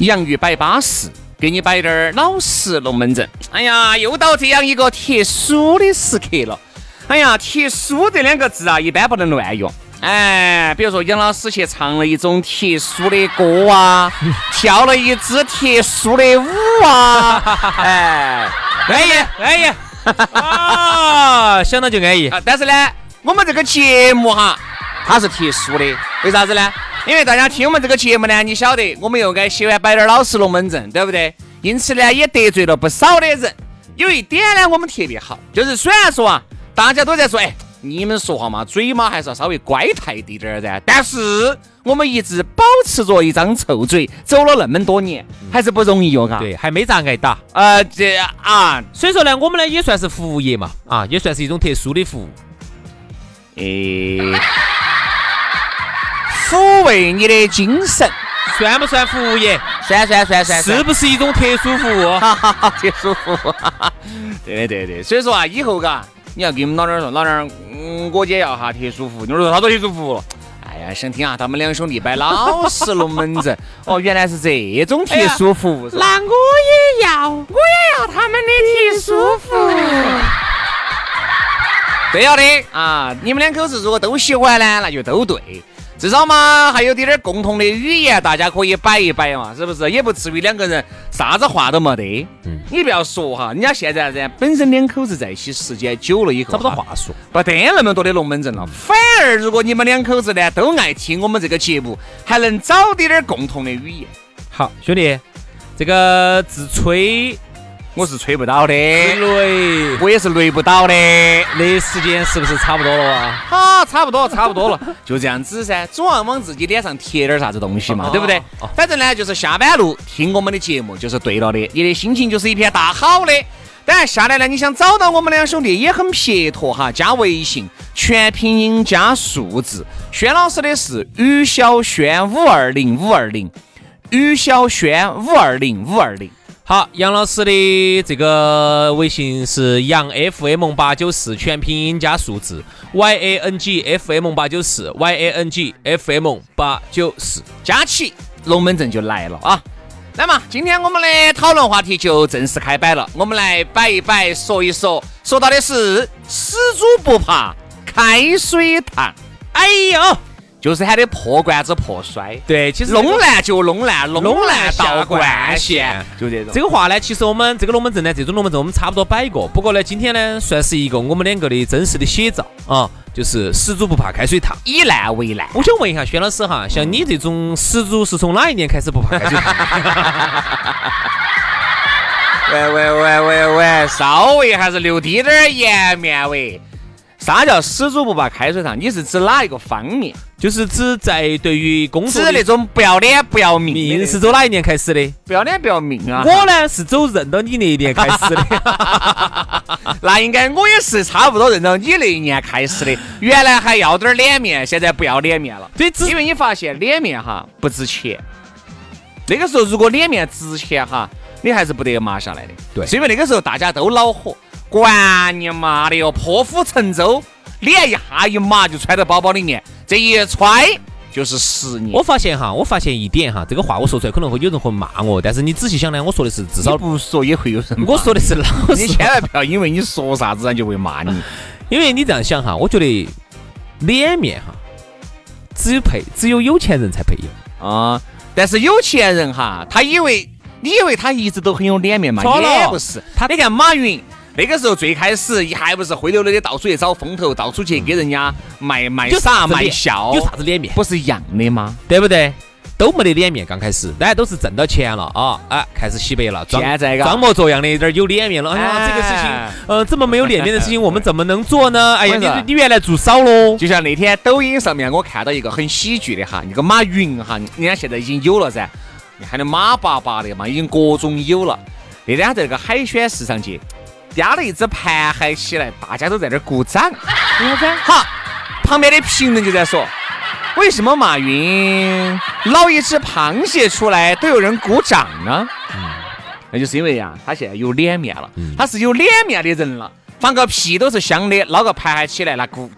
洋芋摆巴适，给你摆点儿老实龙门阵。哎呀，又到这样一个特殊的时刻了。哎呀，特殊这两个字啊，一般不能乱用。哎，比如说杨老师去唱了一种特殊的歌啊，跳了一支特殊的舞啊，哎，安逸安逸啊，想到就安逸。啊，但是呢，我们这个节目哈，它是特殊的，为啥子呢？因为大家听我们这个节目呢，你晓得，我们又该喜欢摆点儿老实龙门阵，对不对？因此呢，也得罪了不少的人。有一点呢，我们特别好，就是虽然说啊，大家都在说，哎，你们说话嘛，嘴嘛还是要稍微乖态滴点儿噻。但是我们一直保持着一张臭嘴，走了那么多年，还是不容易哟，嘎。对，还没咋挨打。呃，这啊，所以说呢，我们呢也算是服务业嘛，啊，也算是一种特殊的服务。诶，抚慰你的精神，算不算服务业？算算算算，是不是一种特殊服务？哈哈哈，特殊服务，对对对，所以说啊，以后嘎，你要跟我们老娘儿说，老娘儿，嗯，我姐要哈特殊服务，你说啥子特殊服务？哎呀，想听啊，他们两兄弟摆老实龙门阵，哦，原来是这种特殊服务？那我也要，我也要他们的特殊服务。对要的啊！你们两口子如果都喜欢呢，那就都对。至少嘛，还有点点共同的语言，大家可以摆一摆嘛，是不是？也不至于两个人啥子话都没得。嗯，你不要说哈，人家现在噻，本身两口子在一起时间久了以后，找不到话说，不得那么多的龙门阵了。反而如果你们两口子呢都爱听我们这个节目，还能找点点共同的语言。好，兄弟，这个自吹我是吹不到的，雷，我也是雷不到的。那时间是不是差不多了啊？好，差不多，差不多了，就这样子噻。总要往自己脸上贴点啥子东西嘛，对不对？反正呢，就是下班路听我们的节目就是对了的，你的心情就是一片大好的。当然下来呢，你想找到我们两兄弟也很撇脱哈，加微信，全拼音加数字。轩老师的是于小轩五二零五二零，于小轩五二零五二零。好，杨老师的这个微信是杨 FM 八九四，全拼音加数字 Y A N G F M 八九四 Y A N G F M 八九四，加起。龙门阵就来了。啊！那么今天我们的讨论话题就正式开摆了，我们来摆一摆，说一说，说到的是死猪不怕开水烫，哎呦，就是喊的破罐子破摔，对，其实弄烂就弄烂，弄弄烂烂下到灌灌线线，就这种。这个话呢，其实我们这个龙门阵呢，这种龙门阵我们差不多摆过。不过呢，今天呢，算是一个我们两个的真实的写照啊，就是始祖不怕开水烫。以烂为烂，我想问一下轩老师哈，像你这种始祖是从哪一年开始不怕开水烫？喂喂喂喂喂，稍微还是留低点儿颜面喂。啥叫死猪不怕开水烫？你是指哪一个方面？就是指在对于工作指那种不要脸不要命的命是走哪一年开始的？不要脸不要命啊！我呢是走认到你那一年开始的。那应该我也是差不多认到你那一年开始的。原来还要点儿脸面，现在不要脸面了。对，只因为你发现脸面哈不值钱。那个时候如果脸面值钱哈，你还是不得麻下来的。对是因为那个时候大家都恼火，管你妈的哟，破釜沉舟，脸一下一麻就揣到包包里面，这一揣就是十年。我发现哈，我发现一点哈，这个话我说出来可能会有人会骂我，但是你仔细想呢，我说的是至少不说也会有人骂我说的是老实你千万不要因为你说啥子，人就会骂你。因为你这样想哈，我觉得脸面哈，只有配只有有钱人才配有。啊，但是有钱人哈，他以为你以为他一直都很有脸面嘛？错了也不是。他你看马云那个时候最开始一还不是灰溜溜的到处去找风头，到处去给人家卖卖有傻卖笑，有啥子脸面？不是一样的吗？对不对？都没得脸面，刚开始大家都是挣到钱了啊，啊，开始洗白了，装现在装模作样的有点有脸面了。哎呀，哎这个事情，呃，这么没有脸面的事情，我们怎么能做呢？哎呀，你你你原来做少喽。就像那天抖音上面我看到一个很喜剧的哈，那个马云哈，人家现在已经有了噻，你喊的马爸爸的嘛，已经各种有了。那天他在那个海鲜市场节叼了一只盘海起来，大家都在那儿鼓掌。为啥子？好，旁边的评论就在说，为什么马云捞一只螃蟹出来都有人鼓掌呢？嗯那就是因为呀，他现在有脸面了，他是有脸面的人了，放个屁都是香的，捞个盘海起来，那鼓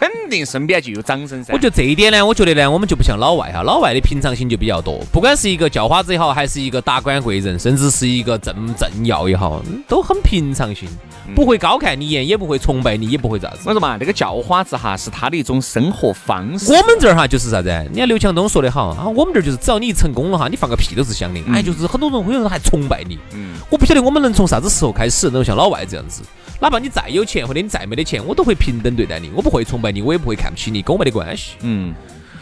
肯定身边就有掌声噻。我觉得这一点呢，我觉得呢，我们就不像老外哈，老外的平常心就比较多，不管是一个叫花子也好，还是一个达官贵人，甚至是一个政政要也好，都很平常心，不会高看你一眼，也不会崇拜你，也不会咋子我。说嘛，那个叫花子哈，是他的一种生活方式。我们这儿哈就是啥子？人家刘强东说的好啊，我们这儿就是只要你成功了哈，你放个屁都是香的。哎，就是很多人会有人还崇拜你。嗯我不晓得我们能从啥子时候开始能够像老外这样子，哪怕你再有钱或者你再没得钱，我都会平等对待你，我不会崇拜你，我也不会看不起你，跟我没得关系。嗯，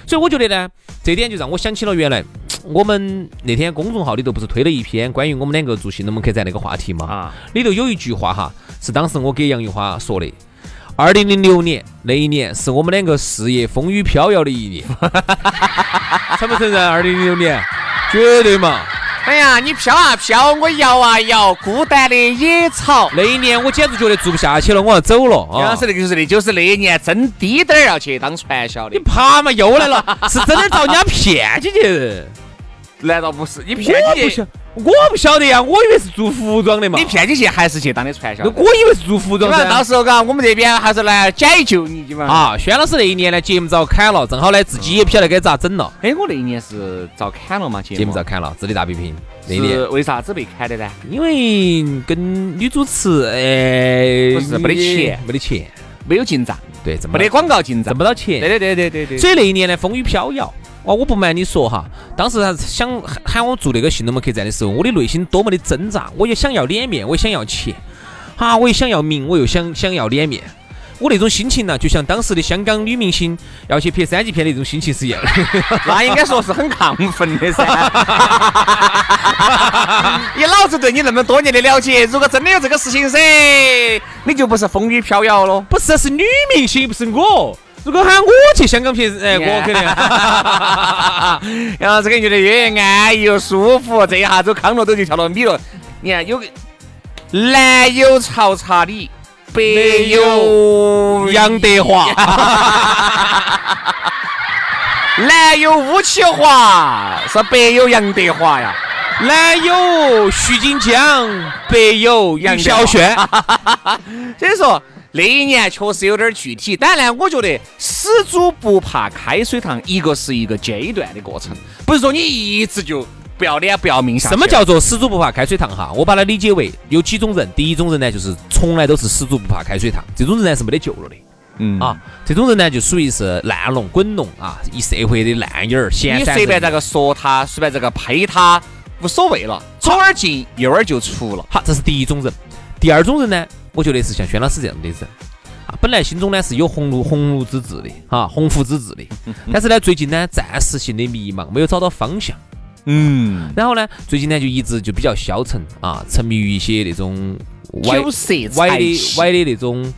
所以我觉得呢，这点就让我想起了原来我们那天公众号里头不是推了一篇关于我们两个做新龙门客栈那个话题嘛？啊，里头有一句话哈，是当时我给杨玉花说的。二零零六年那一年是我们两个事业风雨飘摇的一年，承不承认？二零零六年，绝对嘛！哎呀，你飘啊飘，我摇啊摇，孤单的野草。那一年我简直觉得做不下去了，我要走了啊杨老！师，那个就是那就是那一年真滴点儿要去当传销的你，爬嘛又来了，是真的遭人家骗进去。难道不是？你骗你去我不晓，，我不晓得呀，我以为是做服装的嘛。你骗进去还是去当的传销？我以为是做服装基本上到。时候嘎，我们这边还是来解救你，基本上。啊，轩老师那一年呢，节目遭砍了，正好呢自己也不晓得该咋整了，哎，我那一年是遭砍了嘛？节节目遭砍了，智力大比拼那一年是。为啥子被砍的呢？因为跟女主持，哎，不是没得钱没得钱，没有进账，对，挣没得广告进账挣。不到钱。对对对对对对。所以那一年呢，风雨飘摇。哇，我不瞒你说哈，当时他想喊喊我做那个新龙门客栈的时候，我的内心多么的挣扎。我也想要脸面，我也想要钱，啊，我也想要名，我又想想要脸面。我那种心情呢，就像当时的香港女明星要去拍三级片的那种心情是一样的。那应该说是很亢奋的噻。以老子对你那么多年的了解，如果真的有这个事情噻，你就不是风雨飘摇了。不是，是女明星，不是我。如果喊我去香港拍，哎，我肯定。然后这个觉得越安逸又舒服，这一下子康乐都就跳到米了。你看有个南有曹查理，北有杨德华，南有吴启华，是北有杨德华呀。南有徐锦江，北有杨小轩。所以说那一年确实有点具体，当然呢，我觉得死猪不怕开水烫，一个是一个阶段的过程，不是说你一直就不要脸不要命下。什么叫做死猪不怕开水烫哈？我把它理解为有几种人，第一种人呢，就是从来都是死猪不怕开水烫，这种人呢是没得救了的。嗯啊，这种人呢就属于是烂龙滚龙啊，一社会的烂眼儿，闲散你随便咋个说他，随便咋个呸他，无所谓了，左耳进右耳就出了。好，这是第一种人。第二种人呢，我觉得是像轩老师这样的人啊，本来心中呢是有鸿鹄鸿鹄之志的哈，鸿鹄之志的，但是呢最近呢暂时性的迷茫，没有找到方向。嗯，然后呢，最近呢就一直就比较消沉啊，沉迷于一些那种歪歪的歪的那种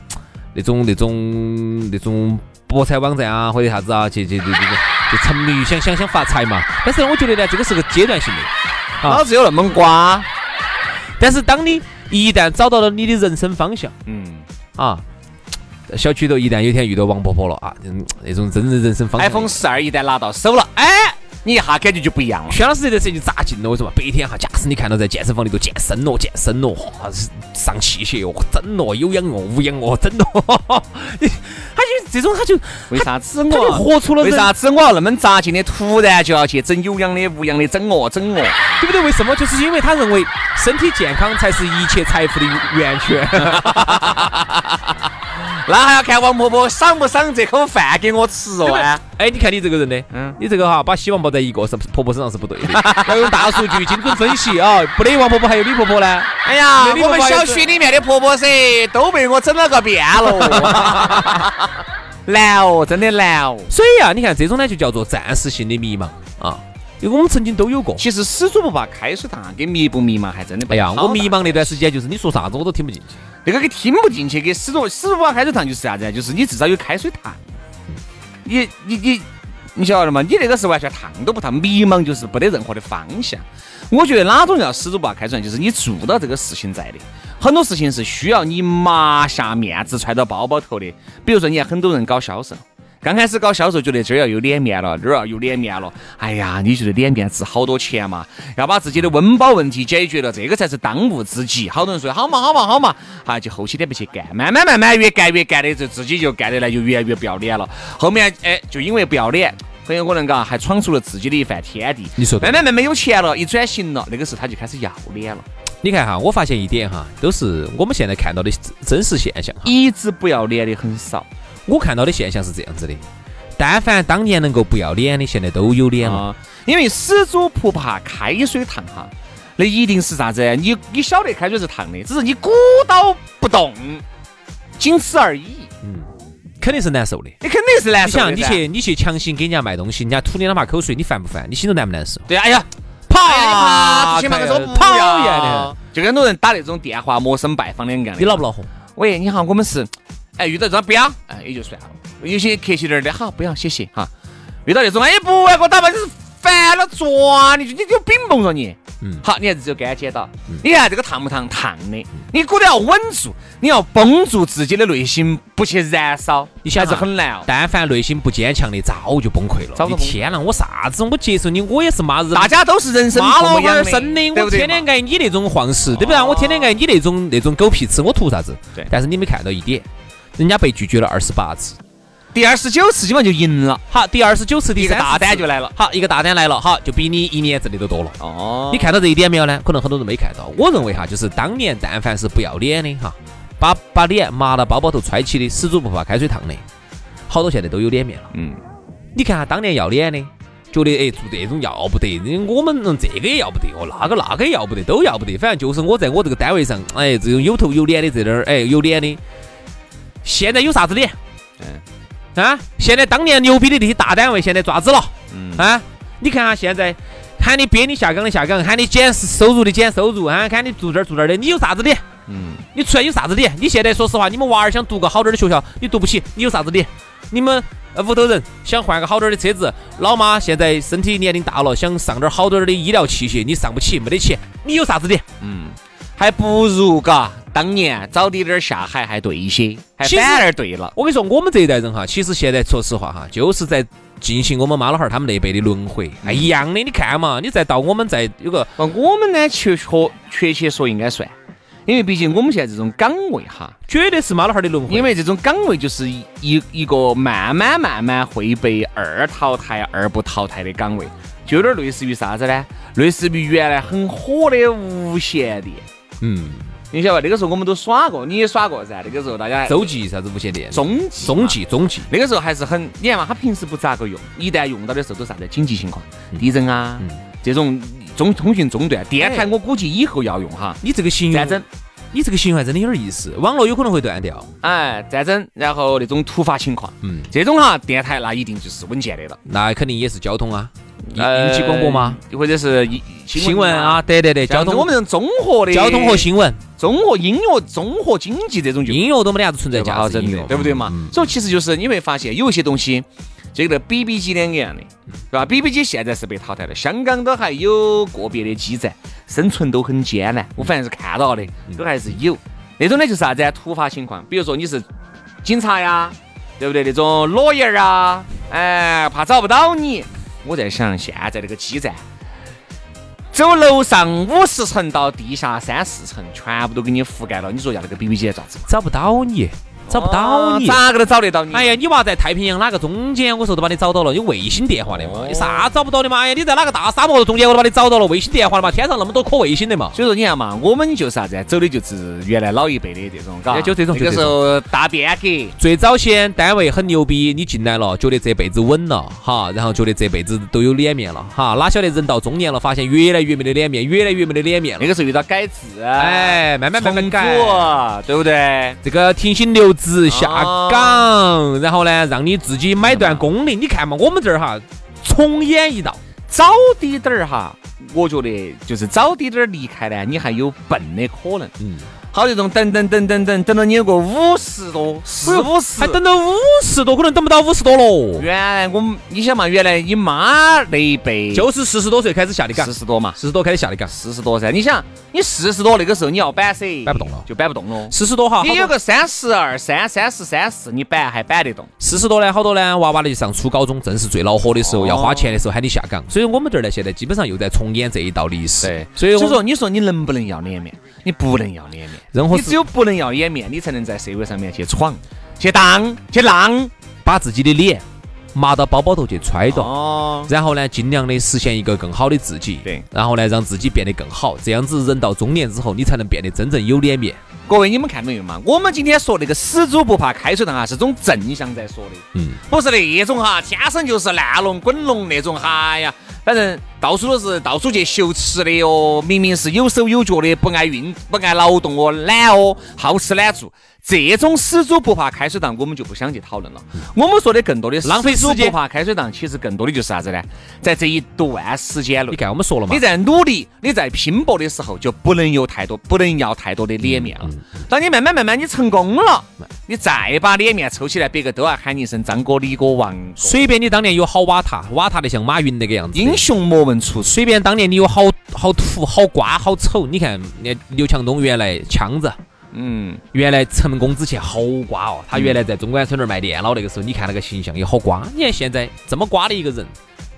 那种那种那种博彩网站啊，或者啥子啊，去去去去就沉迷于想想想发财嘛。但是呢，我觉得呢，这个是个阶段性的。老子有那么瓜。但是当你一旦找到了你的人生方向嗯啊，小区头一旦有一天遇到王婆婆了啊，嗯那种真正人生方向。，iPhone 十二一旦拿到手了，哎，你一下感觉就不一样了。薛老师这段时间就扎劲了，为什么？白天哈，假使你看到在健身房里头健身咯，健身咯，哇，上器械哦，整咯，有氧哦，无氧哦，整咯，他就这种他就为啥子他就我活出了为啥子我要那么扎劲的，突然就要去整有氧的、无氧的，整哦整哦？对不对？为什么？就是因为他认为身体健康才是一切财富的源泉。那还要看王婆婆赏不赏这口饭给我吃哦？啊，哎，你看你这个人呢，嗯嗯，你这个哈，把希望抱在一个是婆婆身上是不对的，要用大数据精准分析啊，不得王婆婆还有李婆婆呢。哎呀，我们小区里面的婆婆噻，都被我整了个遍了。难哦，真的难哦。所以啊，你看这种呢，就叫做暂时性的迷茫啊，因为我们曾经都有过。其实死猪不怕开水烫，跟迷不迷茫还真的不哎呀，我迷茫那段时间，就是你说啥子我都听不进去。那个给听不进去，给始终始终不怕开水烫就是啥子？就是你至少有开水烫。你你你你晓得吗？你那个是完全烫都不烫，迷茫就是不得任何的方向。我觉得哪种叫始终不怕开水烫，就是你做到这个事情在的。很多事情是需要你麻下面子揣到包包头的。比如说，你看很多人搞销售。刚开始搞销售，觉得这儿要有脸面了，这儿要有脸面了。哎呀，你觉得脸面值好多钱嘛？要把自己的温饱问题解决了，这个才是当务之急。好多人说好嘛好嘛好嘛，哈，就后期点不去干，慢慢慢慢越干越干的，就自己就干得来，就越来越不要脸了。后面哎，就因为不要脸，很有可能嘎还闯出了自己的一番天地。你说慢慢慢慢有钱了，一转型了，那个时候他就开始要脸了，你看哈，我发现一点哈，都是我们现在看到的真实现象。一直不要脸的很少。我看到的现象是这样子的：但凡当年能够不要脸的，现在都有脸了。啊，因为死猪不怕开水烫哈，那一定是啥子？你你晓得开水是烫的，只是你鼓捣不动，仅此而已。嗯肯定是难受的。你肯定是难受你想，受你去你去强行给人家卖东西，人家吐你两把口水，你烦不烦？你心头难不难受？对，哎呀，跑呀，你爬出去嘛，看我说不讨要厌的，就跟很多人打那种电话陌生拜访的一样的。你恼不恼火？喂，你好，我们是，哎，遇到这种不要，哎，也就算了。有些客气点儿的，好，不要，谢谢哈。遇到那种，哎，不要给我打吧，你是烦了抓你，你就冰崩了你。嗯好，你还是只有干剪刀。你看这个烫不烫？烫的。你骨头要稳住，你要绷住自己的内心，不去燃烧，你想哈很难哦。但凡内心不坚强的，早就崩溃了。早就崩溃你天呐，我啥子？我接受你，我也是妈人。大家都是人生妈老汉父母养的，儿生的，我天天嘛？爱你那种晃事，对不对？我天天爱你那种那种狗屁吃，我图啥子？对但是你没看到一点，人家被拒绝了二十八次。第二十九次基本上就赢了，好，第二十九次，第一个大单就来了。好，一个大单来了，好，就比你一年挣的都多了。哦你看到这一点没有呢？可能很多人没看到。我认为哈，就是当年但凡是不要脸的哈，把把脸麻到包包头揣起的，死猪不怕开水烫的，好多现在都有脸面了。嗯，你看哈，当年要脸的，觉得哎做这种要不得，我们嗯这个也要不得哦，那个那个也要不得，都要不得。反正就是我在我这个单位上，哎，这种有头有脸的这点儿，哎有脸的，现在有啥子脸？嗯，啊，现在当年牛逼的那些大单位，现在爪子了？嗯啊，你看哈，现在喊你编你下岗的下岗，喊你减收入的减收入，啊，喊你住这儿住这儿的，你有啥子脸？嗯，你出来有啥子脸？你现在说实话，你们娃儿想读个好点儿的学校，你读不起，你有啥子脸？你们呃屋头人想换个好点儿的车子，老妈现在身体年龄大了，想上点儿好点儿的医疗器械，你上不起，没得钱，你有啥子脸？还不如嘎当年早点点儿下海还对一些，还反而对了。我跟你说，我们这一代人哈，其实现在说实话哈，就是在进行我们妈老汉儿他们那辈的轮回，哎，一样的。你看嘛，你再到我们再有个呃，我们呢，确确确切说应该算，因为毕竟我们现在这种岗位哈，绝对是妈老汉儿的轮回，因为这种岗位就是一一一个慢慢慢慢会被二淘汰、二不淘汰的岗位，就有点类似于啥子呢？类似于原来很火的无线电。嗯，你晓得吧？那个时候我们都耍过，你也耍过噻。那个时候大家洲际啥子无线电，中中际中际，那个时候还是很，你看嘛，他平时不咋个用，一旦用到的时候都啥子紧急情况，地震啊，这种中通讯中断。电台我估计以后要用哈，你这个形容战争，你这个形容还真的有点意思，网络有可能会断掉。哎，战争，然后那种突发情况，嗯，这种哈电台那一定就是稳健的了。那肯定也是交通啊，应急广播吗？？或者是一新闻啊，，对对对，交通我们这种综合的交通和新闻，综合音乐、综合经济这种就音乐都没得啥子存在价值对不对嘛？嗯所以其实就是你会发现有一些东西，就跟那 BB 机两个样的，对吧？BB 机现在是被淘汰了，香港都还有个别的基站，生存都很艰难。我反正是看到的，都还是有那种呢，就是啥子啊？突发情况，比如说你是警察呀，对不对？那种裸眼儿啊，哎，怕找不到你。我在想，现在这个基站。走楼上五十层到地下三四层，全部都给你覆盖了。你说要那个 BB 机咋子嘛？找不到你，找不到你。咋个都找得到你？哎呀，你娃在太平洋哪个中间？我说都把你找到了，有卫星电话的嘛？有啥找不到的嘛？哎呀，你在哪个大沙漠中间，我都把你找到了，卫星电话的嘛？天上那么多颗卫星的嘛？所以说你看嘛，我们就是啥子啊？走的就是原来老一辈的这种，嘎，就这种。那个时候大变革，最早先单位很牛逼，你进来了，觉得这辈子稳了，哈，然后觉得这辈子都有脸面了，哈，哪晓得人到中年了，发现越来越没得脸面，越来越没得脸面了。那个时候遇到改制，哎，慢慢慢慢改，对不对？这个停薪留直下岗，然后呢，让你自己买断工龄。你看嘛，我们这儿哈，重演一道，早滴点儿哈，我觉得就是早滴点儿离开呢，你还有奔的可能。嗯。好这种等等等等等等到你有个五十多四五十，还等到五十多，可能等不到五十多了。原来我们你想嘛，原来你妈那一辈就是四十多岁开始下的岗，四十多嘛，四十多开始下的岗，四十多噻。你想，你四十多那个时候你要板噻，板不动了，就板不动了。四十多哈，你有个三十二三、三十三四，你板还板得动。四十多呢，好多呢，娃娃呢就上初高中，正是最恼火的时候，要花钱的时候喊你下岗。所以我们这儿呢，现在基本上又在重演这一道历史。对，所以所以说，你说你能不能要脸面？你不能要脸面，任何你只有不能要脸面，你才能在社会上面去闯、去当、去浪，把自己的脸麻到包包头去揣着，然后呢，尽量的实现一个更好的自己。对，然后呢，让自己变得更好，这样子人到中年之后，你才能变得真正有脸面。各位，你们看到没有嘛？我们今天说那个死猪不怕开水烫啊，是种正向在说的，嗯，不是那种哈，天生就是烂龙滚龙那种，哈呀。反正到处都是到处去修吃的哦，明明是有手有脚的，不爱运不爱劳动哦，懒哦，好吃懒做，这种死猪不怕开水烫，我们就不想去讨论了。我们说的更多的是浪费时间不怕开水烫，其实更多的就是啥子呢？在这一段时间内，你看我们说了嘛，你在努力，你在拼搏的时候，就不能有太多，不能要太多的脸面了。当你慢慢慢慢你成功了，你再把脸面抽起来，别个都要喊你一声张哥、李哥、王。随便你当年有好瓦塔，瓦塔的像马云那个样子。英雄莫问出，随便当年你有好好土、好瓜、好丑。你看，那刘强东原来腔子，嗯，原来成功之前好瓜哦。他原来在中关村那儿卖电脑那个时候，你看那个形象也好瓜。你看现在这么瓜的一个人，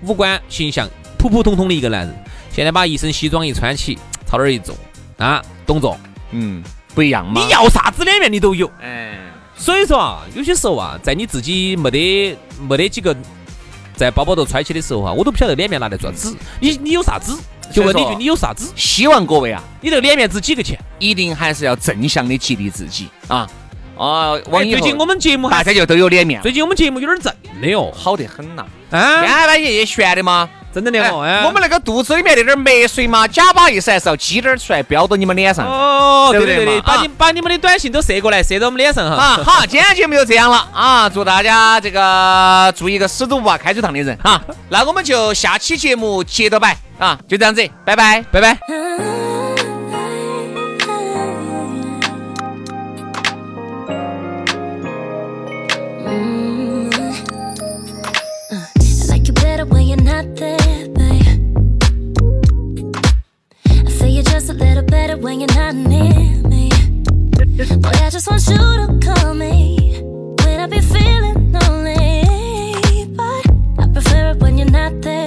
五官形象普普通通的一个男人，现在把一身西装一穿起，朝那儿一坐啊，董总，嗯，不一样嘛。你要啥子脸面你都有，哎，所以说啊，有些时候啊，在你自己没得没得几个。在包包头揣起的时候哈，我都不晓得脸面拿来做啥子。你你有啥子？就问你一句，你有啥子？希望各位啊，你这个脸面值几个钱？一定还是要正向的激励自己啊啊！最近我们节目大家就都有脸面。最近我们节目有点正的哟，好得很呐。啊，天半夜夜悬的吗？真的的哦，我们那个肚子里面那点墨水嘛，假把意思还是要挤点出来，飙到你们脸上。哦，对对对，把你把你们的短信都射过来，射到我们脸上哈。啊，好，今天节目就这样了啊！祝大家这个做一个死都不怕开水烫的人哈。那我们就下期节目接着摆啊，就这样子，拜拜，拜拜。When you're not near me. Boy, I just want you to call me when I be feeling lonely. But I prefer it when you're not there,